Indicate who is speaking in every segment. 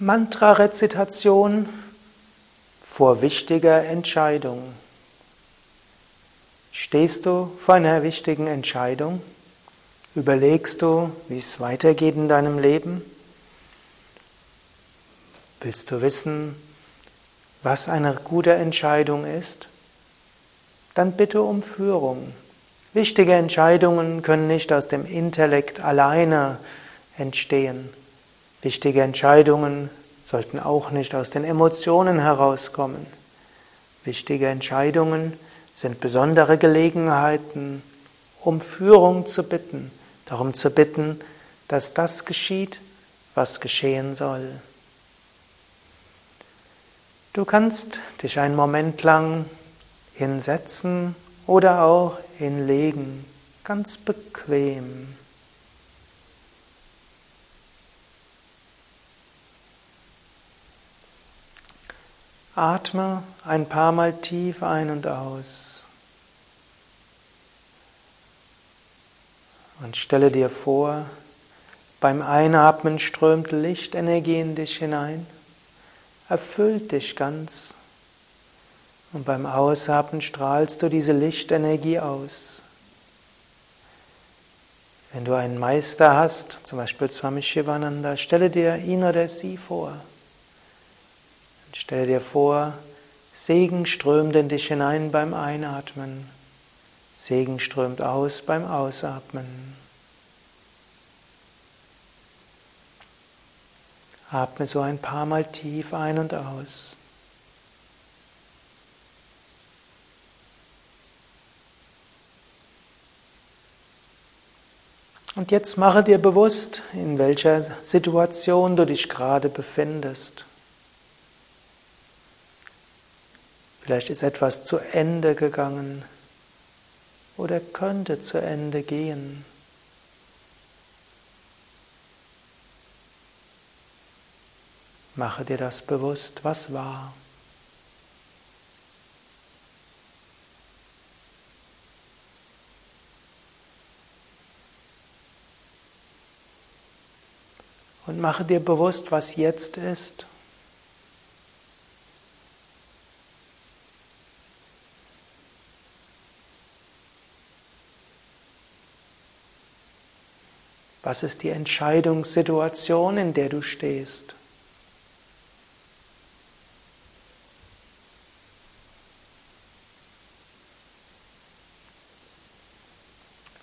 Speaker 1: Mantra-Rezitation vor wichtiger Entscheidung. Stehst du vor einer wichtigen Entscheidung? Überlegst du, wie es weitergeht in deinem Leben? Willst du wissen, was eine gute Entscheidung ist? Dann bitte um Führung. Wichtige Entscheidungen können nicht aus dem Intellekt alleine entstehen. Wichtige Entscheidungen sollten auch nicht aus den Emotionen herauskommen. Wichtige Entscheidungen sind besondere Gelegenheiten, um Führung zu bitten, darum zu bitten, dass das geschieht, was geschehen soll. Du kannst dich einen Moment lang hinsetzen oder auch hinlegen, ganz bequem. Atme ein paar Mal tief ein und aus. Und stelle dir vor, beim Einatmen strömt Lichtenergie in dich hinein, erfüllt dich ganz. Und beim Ausatmen strahlst du diese Lichtenergie aus. Wenn du einen Meister hast, zum Beispiel Swami Shivananda, stelle dir ihn oder sie vor. Stell dir vor, Segen strömt in dich hinein beim Einatmen. Segen strömt aus beim Ausatmen. Atme so ein paar Mal tief ein und aus. Und jetzt mache dir bewusst, in welcher Situation du dich gerade befindest. Vielleicht ist etwas zu Ende gegangen oder könnte zu Ende gehen. Mache dir das bewusst, was war. Und mache dir bewusst, was jetzt ist. Was ist die Entscheidungssituation, in der du stehst?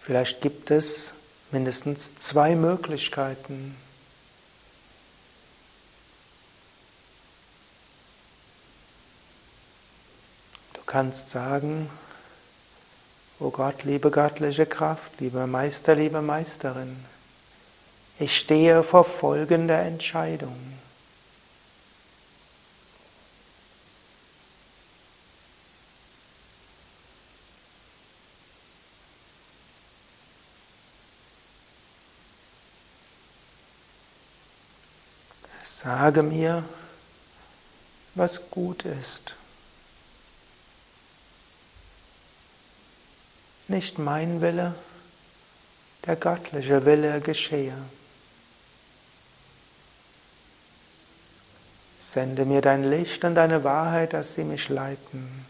Speaker 1: Vielleicht gibt es mindestens zwei Möglichkeiten. Du kannst sagen, O Gott, liebe göttliche Kraft, lieber Meister, liebe Meisterin, ich stehe vor folgender Entscheidung. Sage mir, was gut ist. Nicht mein Wille, der göttliche Wille geschehe. Sende mir dein Licht und deine Wahrheit, dass sie mich leiten.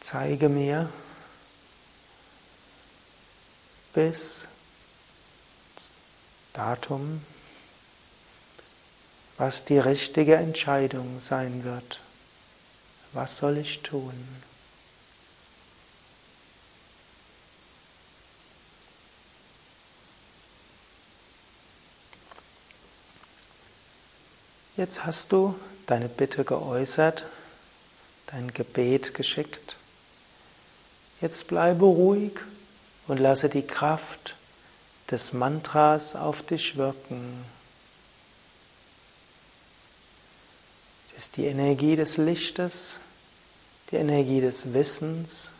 Speaker 1: Zeige mir bis Datum, was die richtige Entscheidung sein wird. Was soll ich tun? Jetzt hast du deine Bitte geäußert, dein Gebet geschickt. Jetzt bleibe ruhig und lasse die Kraft des Mantras auf dich wirken. Es ist die Energie des Lichtes, die Energie des Wissens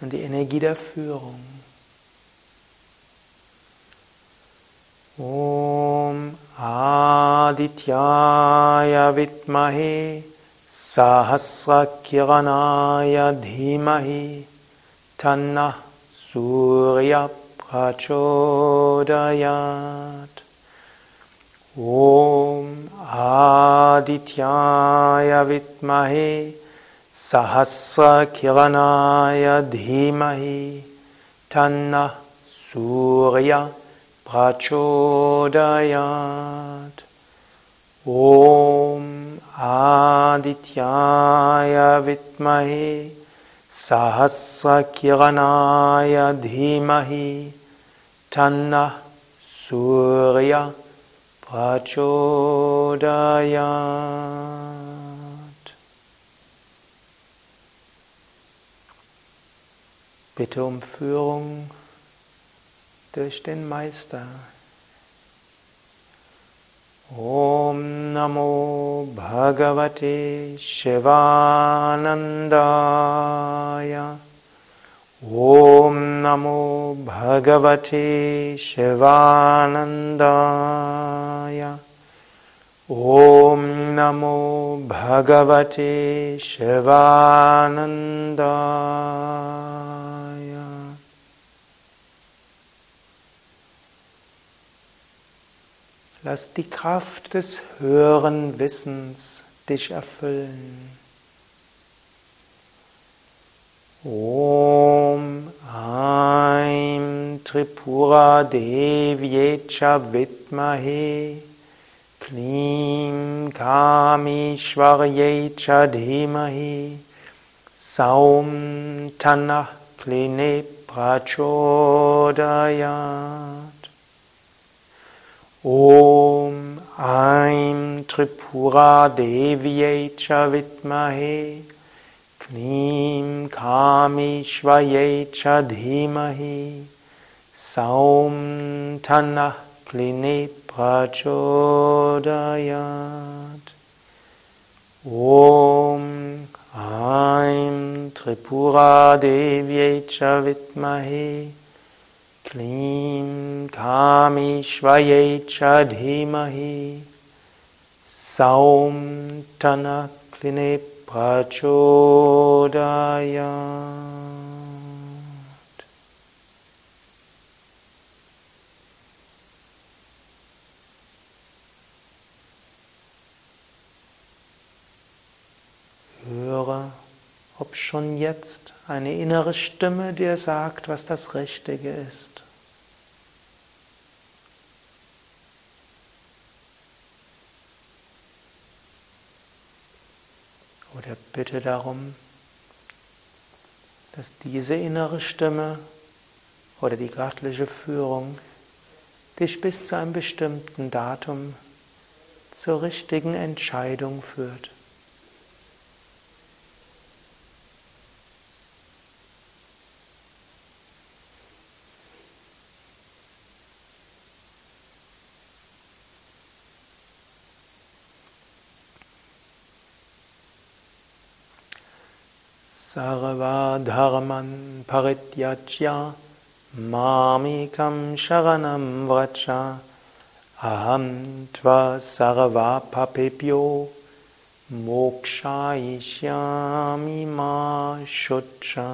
Speaker 1: und die Energie der Führung. Om आदित्याय विद्महे सहस्रकिरणाय धीमहि तन्नः सूर्यप्रचोदयात्। ॐ आदित्याय विद्महे सहस्रकिरणाय धीमहि तन्नः सूय Prachodayat. Om Adityaya Vitmahe Sahasrakiranaya Dhimahi Tanna Surya Prachodayat. Bitte um Führung durch den Meister. Om Namo Bhagavate Shivanandaya. Om Namo Bhagavate Shivanandaya. Om Namo Bhagavate Shivanandaya Lass die Kraft des höheren Wissens dich erfüllen. Om Aim Tripura Devyecha Vidmahe Klim Kami Shvaryecha Dhimahi Saum Tanah Kline Prachodayat Om Aim Tripura Devyai Cha Vidmahe Knim Kami Shvayai Cha Dhimahi Saum Tanah Kline Prachodayat. Om Aim Tripura Devyai Cha Vidmahe Klim Kami Shvaye Chadhimahi Saum Tana Kline Prachodayat Höre, ob schon jetzt eine innere Stimme dir sagt, was das Richtige ist. Oder bitte darum, dass diese innere Stimme oder die göttliche Führung dich bis zu einem bestimmten Datum zur richtigen Entscheidung führt. Sarvadharman parityajya mamikam sharanam vracha aham tva sarvapapebhyo mokshayishyami ma shucha